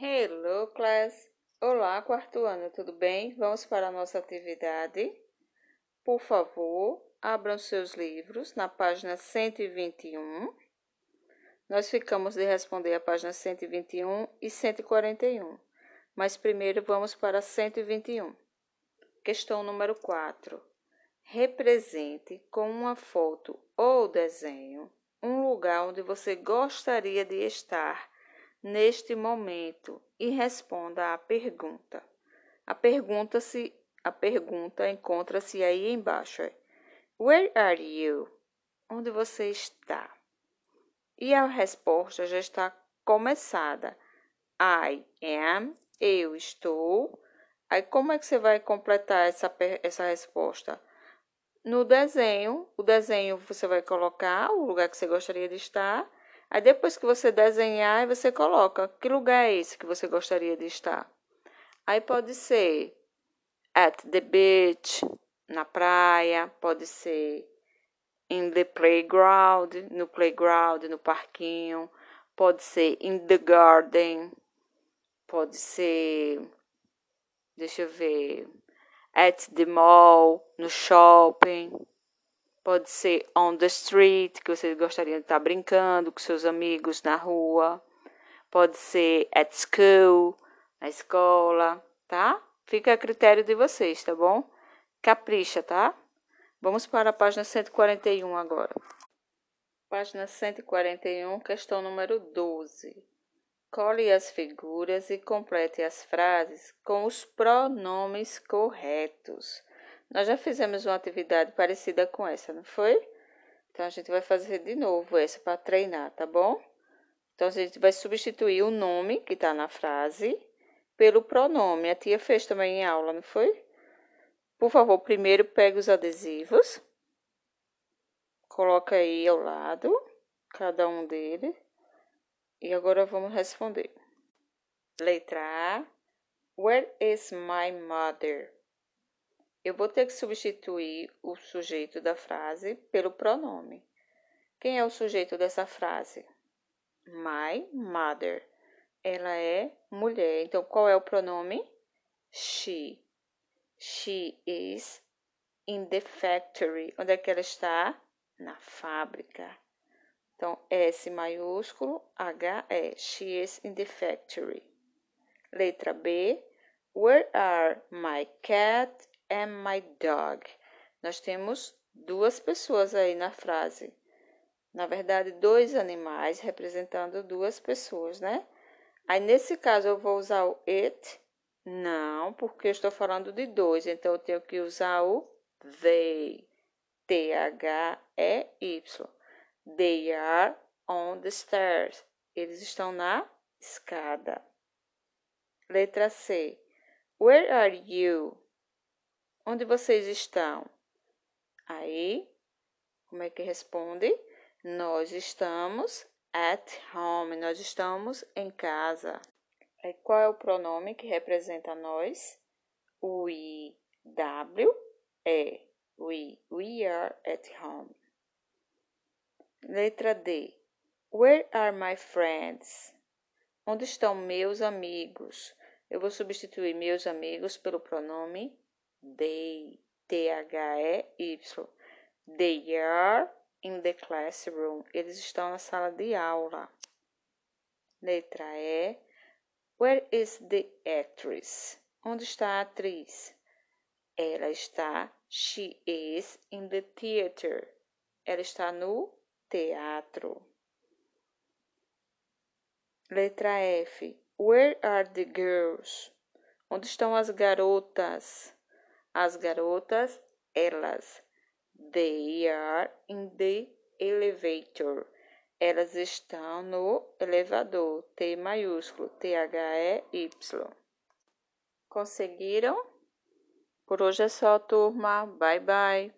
Hello, class! Olá, quarto ano, tudo bem? Vamos para a nossa atividade. Por favor, abram seus livros na página 121. Nós ficamos de responder a página 121 e 141, mas primeiro vamos para 121. Questão número 4. Represente com uma foto ou desenho um lugar onde você gostaria de estar neste momento e responda à pergunta. A pergunta se a pergunta encontra-se aí embaixo. É, Where are you? Onde você está? E a resposta já está começada. I am, eu estou. Aí como é que você vai completar essa, essa resposta? No desenho, o desenho você vai colocar o lugar que você gostaria de estar Aí depois que você desenhar, você coloca que lugar é esse que você gostaria de estar. Aí pode ser at the beach, na praia, pode ser in the playground, no playground, no parquinho, pode ser in the garden, pode ser, deixa eu ver, at the mall, no shopping. Pode ser on the street, que você gostaria de estar brincando com seus amigos na rua. Pode ser at school, na escola, tá? Fica a critério de vocês, tá bom? Capricha, tá? Vamos para a página 141 agora. Página 141, questão número 12. Cole as figuras e complete as frases com os pronomes corretos. Nós já fizemos uma atividade parecida com essa, não foi? Então a gente vai fazer de novo essa para treinar, tá bom? Então a gente vai substituir o nome que está na frase pelo pronome. A tia fez também em aula, não foi? Por favor, primeiro pegue os adesivos. Coloca aí ao lado, cada um deles. E agora vamos responder. Letra A. Where is my mother? Eu vou ter que substituir o sujeito da frase pelo pronome. Quem é o sujeito dessa frase? My mother. Ela é mulher. Então, qual é o pronome? She. She is in the factory. Onde é que ela está? Na fábrica. Então, S maiúsculo, H é She is in the factory. Letra B. Where are my cat am my dog. Nós temos duas pessoas aí na frase. Na verdade, dois animais representando duas pessoas, né? Aí, nesse caso, eu vou usar o it? Não, porque eu estou falando de dois, então eu tenho que usar o they. T-H-E-Y. They are on the stairs. Eles estão na escada. Letra C. Where are you? Onde vocês estão? Aí, como é que responde? Nós estamos at home. Nós estamos em casa. Aí, qual é o pronome que representa nós? We, W, E. We, we are at home. Letra D. Where are my friends? Onde estão meus amigos? Eu vou substituir meus amigos pelo pronome They, T-H-E-Y. They are in the classroom. Eles estão na sala de aula. Letra E. Where is the actress? Onde está a atriz? Ela está. She is in the theater. Ela está no teatro. Letra F. Where are the girls? Onde estão as garotas? As garotas, elas. They are in the elevator. Elas estão no elevador. T maiúsculo. T-H-E-Y. Conseguiram? Por hoje é só, turma. Bye, bye.